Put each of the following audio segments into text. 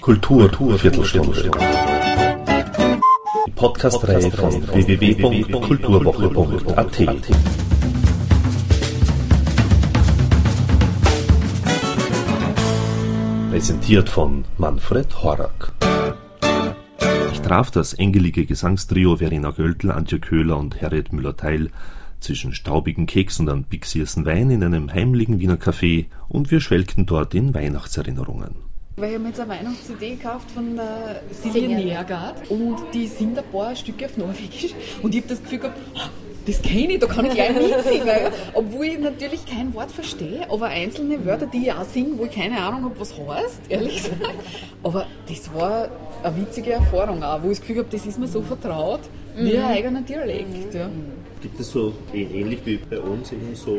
Kultur, Viertelstunde. Die Podcast-Reihe von www.kulturwoche.at. Präsentiert von Manfred Horak. Ich traf das engelige Gesangstrio Verena Göltl, Antje Köhler und Harriet Müller-Teil zwischen staubigen Keksen und bixiersten Wein in einem heimlichen Wiener Café und wir schwelgten dort in Weihnachtserinnerungen. Weil ich habe mir jetzt eine Weihnachts-CD gekauft von der Silje Nergard und die sind ein paar Stücke auf Norwegisch und ich habe das Gefühl gehabt, das kenne ich, da kann ich gleich mitsingen. Obwohl ich natürlich kein Wort verstehe, aber einzelne Wörter, die ich auch singe, wo ich keine Ahnung habe, was heißt, ehrlich gesagt. Aber das war eine witzige Erfahrung auch, wo ich das Gefühl habe, das ist mir so vertraut, wie ein eigener Dialekt. Ja. Gibt es so ähnlich wie bei uns eben so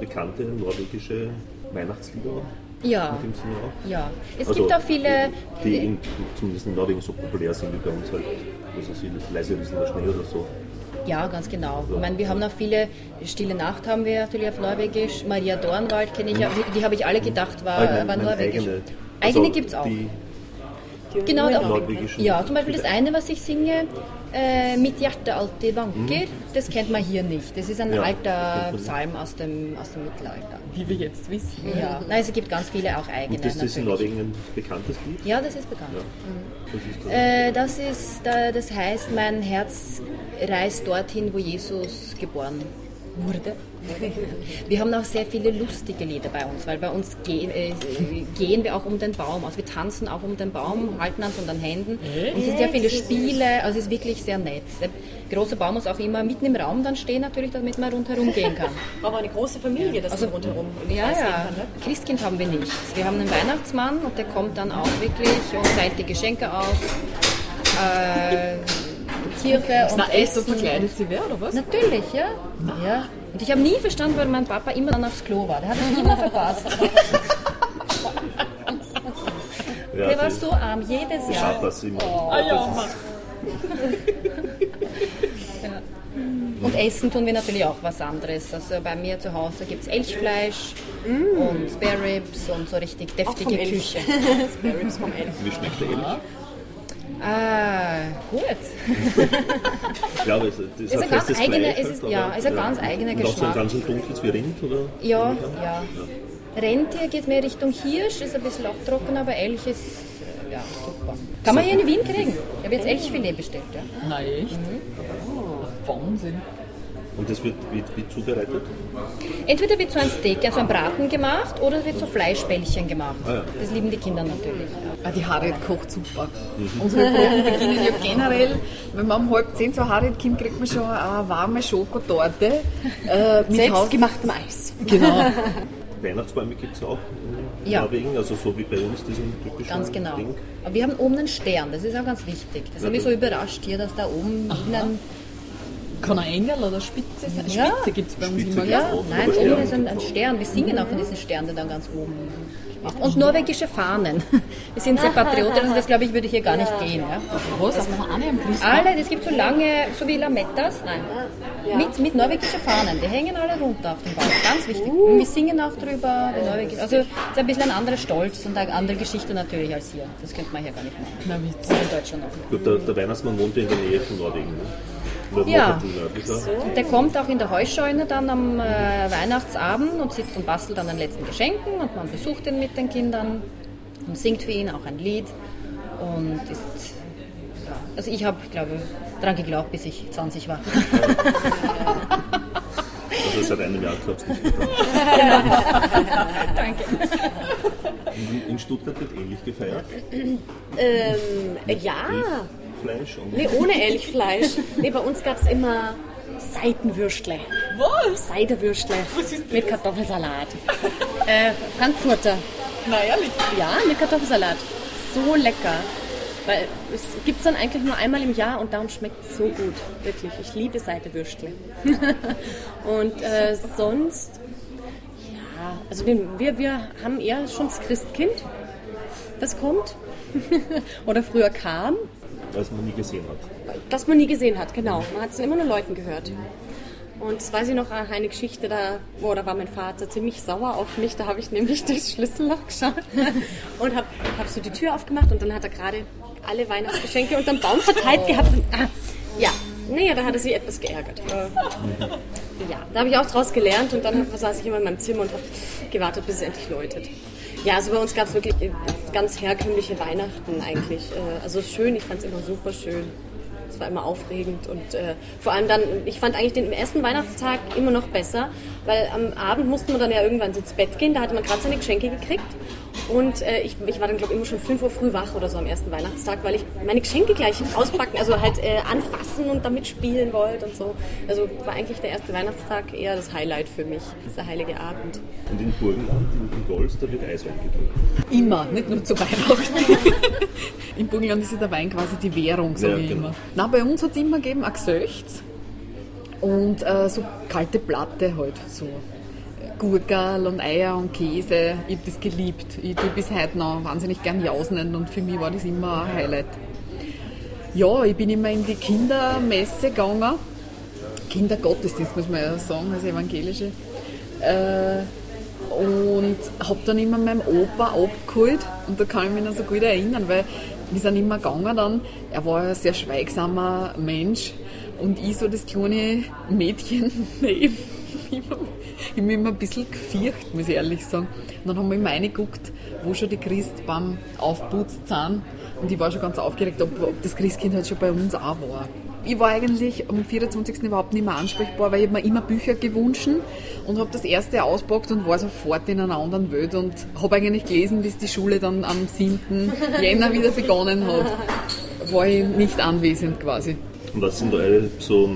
bekannte norwegische Weihnachtslieder? Ja. In dem Sinne auch? Ja. Es Also, gibt auch viele. Die, die in, zumindest in Norwegen so populär sind wie bei uns halt. Ich, das leise Wissen der Schnee oder so. Ja, ganz genau. Ich meine, wir haben noch viele, Stille Nacht haben wir natürlich auf Norwegisch, Maria Dornwald kenne ich, ja. die, die habe ich alle gedacht, war, Ah, ich mein- war mein Norwegisch. Eigene, Eigene also gibt es auch. Die Genau, norwegischen. ja, zum Beispiel das eine, was ich singe, äh, mit Hjerte alltid vanker, das kennt man hier nicht. Das ist ein Mhm. Ja, alter. Psalm aus dem, aus dem Mittelalter. Wie wir jetzt wissen. Ja, Nein, es gibt ganz viele auch eigene. Und das, das ist in natürlich. Norwegen ein bekanntes Lied? Ja, das ist bekannt. Ja. Das ist Äh, das, ist, das heißt, mein Herz reist dorthin, wo Jesus geboren wurde. Wir haben auch sehr viele lustige Lieder bei uns, weil bei uns gehen, äh, gehen wir auch um den Baum. Also wir tanzen auch um den Baum, halten uns an den Händen. Und es sind sehr viele Spiele, also es ist wirklich sehr nett. Der große Baum muss auch immer mitten im Raum dann stehen, natürlich, damit man rundherum gehen kann. Aber eine große Familie, das Also man rundherum im Ja, Kreis ja. kann, ne? Christkind haben wir nicht. Wir haben einen Weihnachtsmann und der kommt dann auch wirklich und teilt die Geschenke aus. Äh, Kirche und Essen. verkleidet sie wer, oder was? Natürlich, ja. ja. Und ich habe nie verstanden, weil mein Papa immer dann aufs Klo war. Der hat es immer verpasst. ja, Der war so arm, jedes Jahr. Papas immer. Ah ja, Mann. Und essen tun wir natürlich auch was anderes. Also bei mir zu Hause gibt es Elchfleisch und Spare Ribs und so richtig deftige Elch. Küche. Spare Ribs vom Elf. Wie schmeckt der Elch? Ah, gut. Ja, aber es ist, Ist ein ganz festes eigener- Fleisch es ist- halt, ja, ist ein ganz eigener Und auch so ein Geschmack. ganz dunkles wie Rind, oder? Ja, ich an? ja. Rentier geht mehr Richtung Hirsch, ist ein bisschen auch trocken, aber Elch ist ja, super. Kann man hier in Wien kriegen. Ich habe jetzt Elchfilet bestellt. Ja. Na echt? Wahnsinn. Und das wird wie, wie zubereitet? Entweder wird so ein Steak, also ein Braten gemacht, oder wird so Fleischbällchen gemacht. Ah, ja. Das lieben die Kinder natürlich. Ja. Ah, die Harriet kocht super. Unsere Proben beginnen ja generell, wenn man um halb zehn zur Harriet kommt, kriegt man schon eine warme Schokotorte. Äh, mit Selbstgemachtem Eis. Genau. Weihnachtsbäume gibt es auch in Ja. Norwegen, also so wie bei uns diesen typischen Ganz genau. Ding. Aber wir haben oben einen Stern, das ist auch ganz wichtig. Das hat mich so überrascht hier, dass da oben ein Kann ein Engel oder Spitze sein? Ja. Spitze gibt es bei uns Spitze immer. Ja. Nein, oben Stern ist ein, ein. Stern. Wir singen auch von diesen Sternen, die dann ganz oben. Und norwegische Fahnen. Wir sind sehr patriotisch, also das glaube ich würde hier gar nicht gehen. Ja. Was? Auf Fahne am Christbaum? Alle, es gibt so lange, so wie Lamettas, nein, mit, mit norwegischen Fahnen. Die hängen alle runter auf dem Baum. Ganz wichtig. Und wir singen auch drüber. Die also es ist ein bisschen ein anderer Stolz und eine andere Geschichte natürlich als hier. Das könnte man hier gar nicht machen. Na witzig. In Deutschland auch. Gut, der, der Weihnachtsmann wohnt ja in der Nähe von Norwegen. Ne? Ja. der kommt auch in der Heuscheune dann am äh, Weihnachtsabend und sitzt und bastelt an den letzten Geschenken und man besucht ihn mit den Kindern und singt für ihn auch ein Lied und ist, ja, also ich habe, glaube daran geglaubt, bis ich 20 war. Also seit einem Jahr glaubst du nicht mehr. Danke. In, in Stuttgart wird ähnlich gefeiert. Ähm, ja, Fleisch und nee, ohne Elchfleisch. Nee, bei uns gab es immer Seitenwürstle. Was? Seidewürstle Was ist mit Kartoffelsalat. äh, Frankfurter. Na ehrlich. Ja, mit Kartoffelsalat. So lecker. Weil es gibt es dann eigentlich nur einmal im Jahr und darum schmeckt es so gut. Wirklich. Ich liebe Seitewürstle. und äh, sonst, ja, also wir, wir, wir haben eher schon das Christkind, das kommt. Oder früher kam, was man nie gesehen hat. das man nie gesehen hat, genau. Man hat es immer nur Leuten gehört. Und das weiß ich noch, eine Geschichte, da, oh, da war mein Vater ziemlich sauer auf mich. Da habe ich nämlich durchs Schlüsselloch geschaut und habe hab so die Tür aufgemacht und dann hat er gerade alle Weihnachtsgeschenke unterm Baum verteilt gehabt. Und, ah, ja, naja, da hat er sich etwas geärgert. Ja, da habe ich auch draus gelernt und dann saß ich immer in meinem Zimmer und habe gewartet, bis es endlich läutet. Ja, also bei uns gab es wirklich ganz herkömmliche Weihnachten eigentlich. Äh, also schön, ich fand es immer super schön war immer aufregend und äh, vor allem dann, ich fand eigentlich den ersten Weihnachtstag immer noch besser, weil am Abend musste man dann ja irgendwann ins Bett gehen, da hatte man gerade seine Geschenke gekriegt und äh, ich, ich, war dann, glaube ich, immer schon 5 Uhr früh wach oder so am ersten Weihnachtstag, weil ich meine Geschenke gleich auspacken, also halt äh, anfassen und damit spielen wollte und so. Also war eigentlich der erste Weihnachtstag eher das Highlight für mich, dieser heilige Abend. Und in Burgenland, in, in Golz, da wird Eiswein getrunken? Immer, nicht nur zu Weihnachten. in Burgenland ist ja der Wein quasi die Währung, sage ja, ich genau. immer. Na, bei uns hat es immer gegeben ein Gesöchts und äh, so kalte Platte halt, so Gurkel und Eier und Käse. Ich habe das geliebt. Ich tue bis heute noch wahnsinnig gern jausen und für mich war das immer ein Highlight. Ja, ich bin immer in die Kindermesse gegangen. Kindergottesdienst, muss man ja sagen, als evangelische. Äh, und habe dann immer meinem Opa abgeholt und da kann ich mich noch so gut erinnern, weil wir sind immer gegangen dann. Er war ein sehr schweigsamer Mensch und ich so das kleine Mädchen neben ich habe mich immer ein bisschen gefürcht, muss ich ehrlich sagen. Und dann haben wir immer reingeguckt, wo schon die Christbaum aufputzt sind. Und ich war schon ganz aufgeregt, ob, ob das Christkind halt schon bei uns auch war. Ich war eigentlich am 24. überhaupt nicht mehr ansprechbar, weil ich mir immer Bücher gewünscht und habe das erste auspackt und war sofort in einer anderen Welt und habe eigentlich gelesen, bis die Schule dann am 7. Jänner wieder begonnen hat. War ich nicht anwesend quasi. Und was sind eure so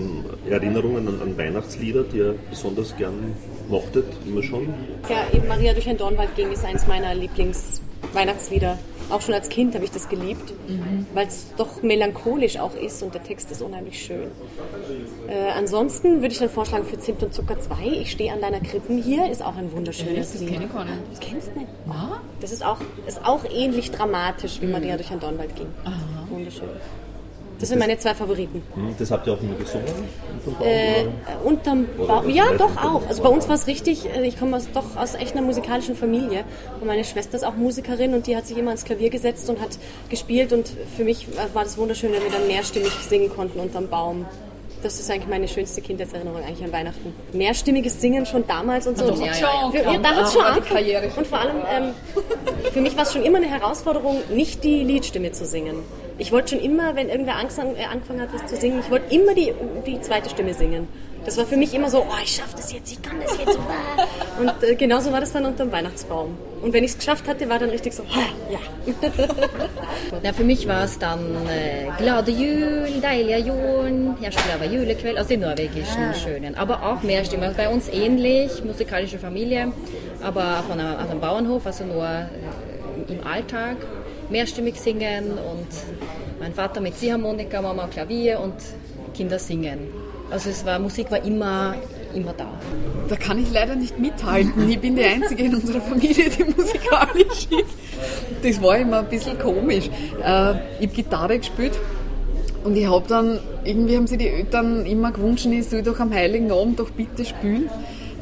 Erinnerungen an, an Weihnachtslieder, die ihr besonders gern mochtet, immer schon? Ja, eben Maria durch ein Dornwald ging ist eins meiner Lieblingsweihnachtslieder. Auch schon als Kind habe ich das geliebt, mhm. weil es doch melancholisch auch ist und der Text ist unheimlich schön. Äh, ansonsten würde ich dann vorschlagen für Zimt und Zucker 2, Ich stehe an deiner Krippen hier, ist auch ein wunderschönes ja, das Lied. Das Das kennst du nicht? Ah? Das ist auch, ist auch ähnlich dramatisch, wie mhm. Maria durch ein Dornwald ging. Aha. Wunderschön. Das sind meine zwei Favoriten. Hm, das habt ihr auch immer gesungen? Unterm Baum? Äh, unterm Baum. Ja, doch auch. Also bei uns war es richtig, äh, ich komme aus, doch aus echt einer musikalischen Familie. Und meine Schwester ist auch Musikerin und die hat sich immer ans Klavier gesetzt und hat gespielt. Und für mich war das wunderschön, wenn wir dann mehrstimmig singen konnten unterm Baum. Das ist eigentlich meine schönste Kindheitserinnerung eigentlich an Weihnachten. Mehrstimmiges Singen schon damals und so. Ja, ja, ja. Für, ja, da hat schon angefangen. Und vor allem, ähm, für mich war es schon immer eine Herausforderung, nicht die Liedstimme zu singen. Ich wollte schon immer, wenn irgendwer äh, angefangen hat, was zu singen, ich wollte immer die, die zweite Stimme singen. Das war für mich immer so, oh, ich schaffe das jetzt, ich kann das jetzt. Und äh, genauso war das dann unter dem Weihnachtsbaum. Und wenn ich es geschafft hatte, war dann richtig so, ja. ja für mich war es dann äh, Glade Jul, Deilia Jul, Herrschklava Julekväll, also die norwegischen ah. schönen. Aber auch Mehrstimmen. Also bei uns ähnlich, musikalische Familie, aber von einem, aus einem Bauernhof, also nur äh, im Alltag mehrstimmig singen und mein Vater mit Ziehharmonika, Mama Klavier und Kinder singen. Also es war, Musik war immer, immer da. Da kann ich leider nicht mithalten. Ich bin die Einzige in unserer Familie, die musikalisch ist. Das war immer ein bisschen komisch. Äh, ich habe Gitarre gespielt und ich habe dann, irgendwie haben sie die Eltern immer gewünscht, ich soll doch am Heiligen Abend doch bitte spielen.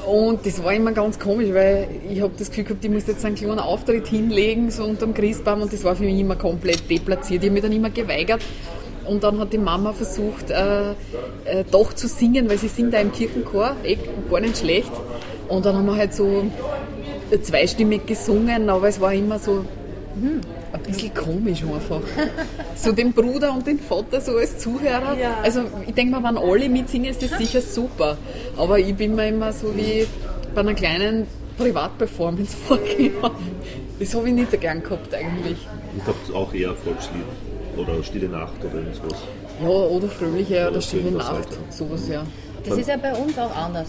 Und das war immer ganz komisch, weil ich habe das Gefühl gehabt, ich muss jetzt einen kleinen Auftritt hinlegen, so unterm Christbaum, und das war für mich immer komplett deplatziert. Ich habe mich dann immer geweigert. Und dann hat die Mama versucht, äh, äh, doch zu singen, weil sie singt da im Kirchenchor, eh, gar nicht schlecht. Und dann haben wir halt so zweistimmig gesungen, aber es war immer so, hm, ein bisschen komisch einfach. So den Bruder und den Vater so als Zuhörer. Ja. Also ich denke mal, wenn alle mitsingen, ist das sicher super. Aber ich bin mir immer so wie bei einer kleinen Privatperformance vorgekommen. Das habe ich nicht so gern gehabt eigentlich. Ich habe auch eher Volkslied oder Stille Nacht oder irgendwas. Ja, oder Fröhliche oder, oder Stille Nacht, sowas ja. Das ist ja bei uns auch anders,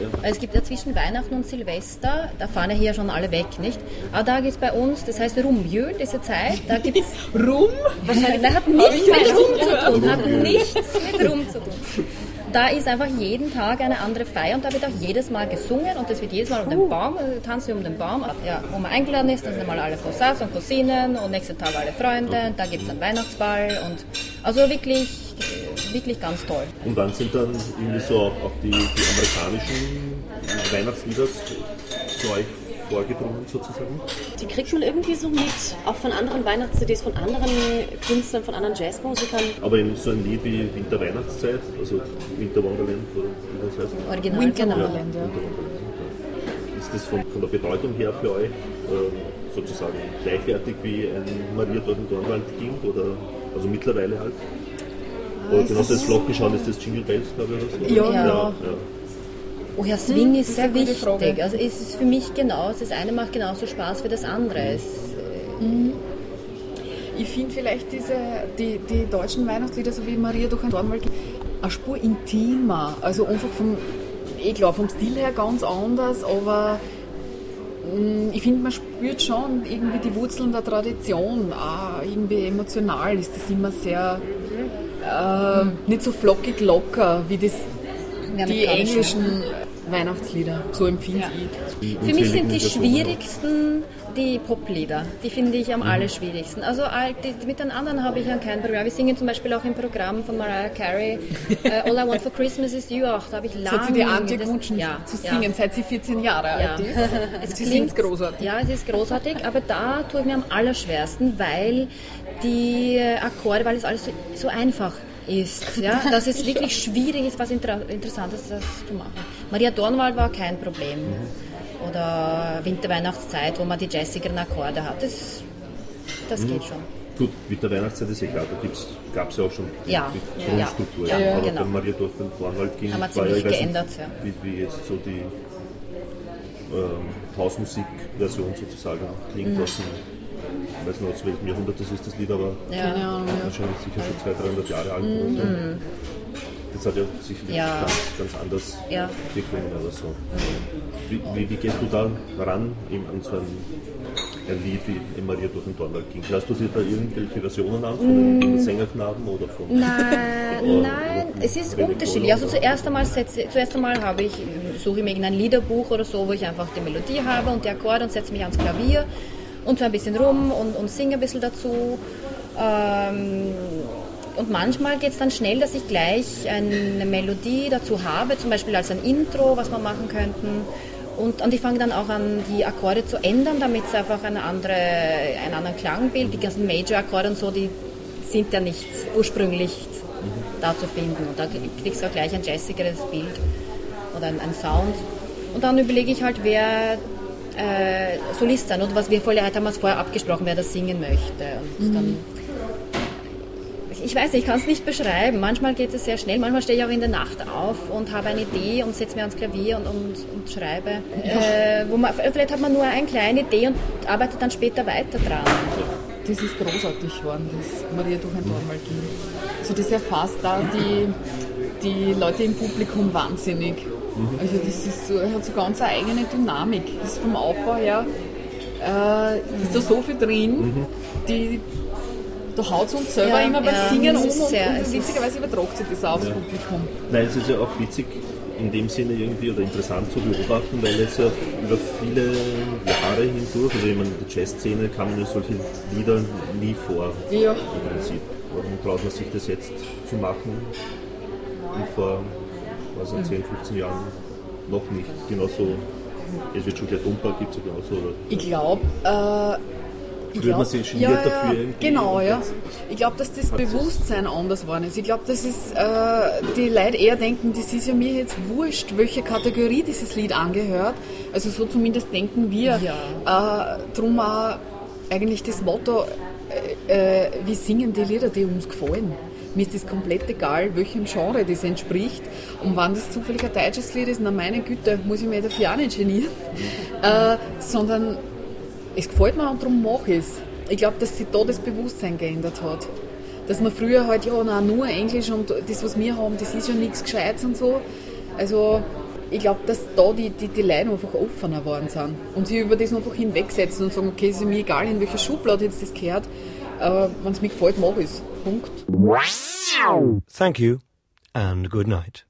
ja. Es gibt ja zwischen Weihnachten und Silvester, da fahren ja hier schon alle weg, nicht? Aber da gibt es bei uns, das heißt Rumjö, diese Zeit, da gibt es... Rum? Wahrscheinlich, das hat nichts mit Rum zu tun, hat nichts mit Rum zu tun. Da ist einfach jeden Tag eine andere Feier und da wird auch jedes Mal gesungen und das wird jedes Mal um den Baum, äh, tanzen wir um den Baum, ja, wo man eingeladen ist, dann sind mal alle Cousins und Cousinen und nächsten Tag alle Freunde, da gibt es einen Weihnachtsball und also wirklich ist wirklich ganz toll. Und dann sind dann irgendwie so auch, auch die, die amerikanischen Weihnachtslieder zu euch vorgedrungen sozusagen? Die kriegt man irgendwie so mit, auch von anderen Weihnachts-CDs, von anderen Künstlern, von anderen Jazzmusikern. Aber in so ein Lied wie Winter Weihnachtszeit, also Winter Wonderland oder wie das heißt? Original, Winter genau. Wonderland, ja. Winter Wonderland. ja. Ist das von, von der Bedeutung her für euch äh, sozusagen gleichwertig wie ein Maria durch den Dornwald ging? Oder, also mittlerweile halt? Oder es genau das Glockenschauen ist das Jingle Bells, glaube ich, oder so? Ja, Ja. ja. Oh ja, Swing ist ist sehr wichtig. Frage. Also es ist für mich genauso, das eine macht genauso Spaß wie das andere. Es, Ich finde vielleicht diese, die, die deutschen Weihnachtslieder, so wie Maria durch ein Dornwald, eine Spur intimer. Also einfach vom, eh klar, vom Stil her ganz anders, aber mm, ich finde, man spürt schon irgendwie die Wurzeln der Tradition. Auch irgendwie emotional ist das immer sehr, äh, nicht so flockig locker, wie das die englischen Weihnachtslieder. So empfinde ich. Für mich sind die schwierigsten die Poplieder. Die finde ich am allerschwierigsten. Also all- die, mit den anderen habe ich ja kein Problem. Wir singen zum Beispiel auch im Programm von Mariah Carey äh, All I Want for Christmas is You. Auch da habe ich lange hat sie die Antje das- gewünscht ja, zu ja. singen, seit sie 14 Jahre Ja. alt ist. Es Sie klingt großartig. Ja, es ist großartig, aber da tue ich mir am allerschwersten, weil die äh, Akkorde, weil es alles so, so einfach ist. Ja? Dass es wirklich schwierig ist, was Inter Interessantes das zu machen. Maria Dornwald war kein Problem. Oder Winterweihnachtszeit, wo man die jazzigeren Akkorde hat. Das, das geht schon. Gut, mit der Weihnachtszeit ist eh klar, da gab es ja auch schon die, Ja, die ja, Grundstruktur. ja, aber genau. wenn Maria Dornwald ging, Haben wir war ja, ziemlich ich weiß geändert, nicht, ja. wie, wie jetzt so die ähm, Hausmusikversion sozusagen klingt Mhm. dem, ich weiß nicht aus welchem Jahrhundert das ist, das Lied, aber Ja. Ja. wahrscheinlich sicher schon 200, 300 Jahre alt oder so. Das hat ja sicherlich Mhm. Ganz, ganz anders Ja. geklungen oder so. Wie, wie, wie gehst du da ran eben an so ein, ein Lied wie Maria durch den Dornwald ging? Hörst du dir da irgendwelche Versionen an von den Sängerknaben oder von Nein, nein, es ist unterschiedlich. Also oder- zuerst einmal, setze, zuerst einmal habe ich, suche ich mir irgendein Liederbuch oder so, wo ich einfach die Melodie habe und die Akkorde und setze mich ans Klavier und ein bisschen rum und, und singe ein bisschen dazu. Ähm, und manchmal geht es dann schnell, dass ich gleich eine Melodie dazu habe, zum Beispiel als ein Intro, was wir machen könnten. Und, und ich fange dann auch an, die Akkorde zu ändern, damit es einfach eine andere, einen anderen Klangbild, die ganzen Major-Akkorde und so, die sind ja nicht ursprünglich da zu finden. Und da kriegst du auch gleich ein jazzigeres Bild oder ein, ein Sound. Und dann überlege ich halt, wer äh, Solist sein oder was wir vorher, haben wir vorher abgesprochen, wer das singen möchte. Und dann ich- weiß nicht, ich kann es nicht beschreiben. Manchmal geht es sehr schnell, manchmal stehe ich auch in der Nacht auf und habe eine Idee und setze mir ans Klavier und, und, und schreibe. Äh, wo man, vielleicht hat man nur eine kleine Idee und arbeitet dann später weiter dran. Das ist großartig geworden, das Maria durch ein Dornwald ging. So das erfasst da die, die Leute im Publikum wahnsinnig. Also das ist so, hat so ganz eine eigene Dynamik. Das ist vom Aufbau her äh, ist da so viel drin, die da haut es uns selber Ja, immer beim ja, Singen es um ist und, sehr- und witzigerweise übertragt sich das auch aufs Publikum. Nein, es ist ja auch witzig in dem Sinne irgendwie oder interessant zu beobachten, weil es ja über viele Jahre hindurch, also ich meine, in der Jazzszene kamen ja solche Lieder nie vor Ja. im Prinzip. Warum traut man sich das jetzt zu machen und vor was, 10, 15 Jahren noch nicht? Genauso, es wird schon der Dumper gibt es ja genauso. Oder? Ich glaube, äh, ich hat man glaub- sich ja, ja, dafür Genau, ja. Ich glaube, dass das Bewusstsein anders geworden ist. Ich glaube, dass es, äh, die Leute eher denken, das ist ja mir jetzt wurscht, welche Kategorie dieses Lied angehört. Also so zumindest denken wir. Äh, drum auch eigentlich das Motto, äh, äh, wir singen die Lieder, die uns gefallen. Mir ist das komplett egal, welchem Genre das entspricht. Und wenn das zufällig ein deutsches Lied ist, na meine Güte, muss ich mich dafür auch nicht genieren. Äh, sondern es gefällt mir und darum mache ich es. Ich glaube, dass sich da das Bewusstsein geändert hat. Dass man früher halt, ja, na, nur Englisch und das, was wir haben, das ist ja nichts Gescheites und so. Also, ich glaube, dass da die, die, die Leute einfach offener geworden sind und sich über das einfach hinwegsetzen und sagen, okay, es ist mir egal, in welche Schublade jetzt das gehört, aber wenn es mir gefällt, mache ich es. Punkt. Thank you and good night.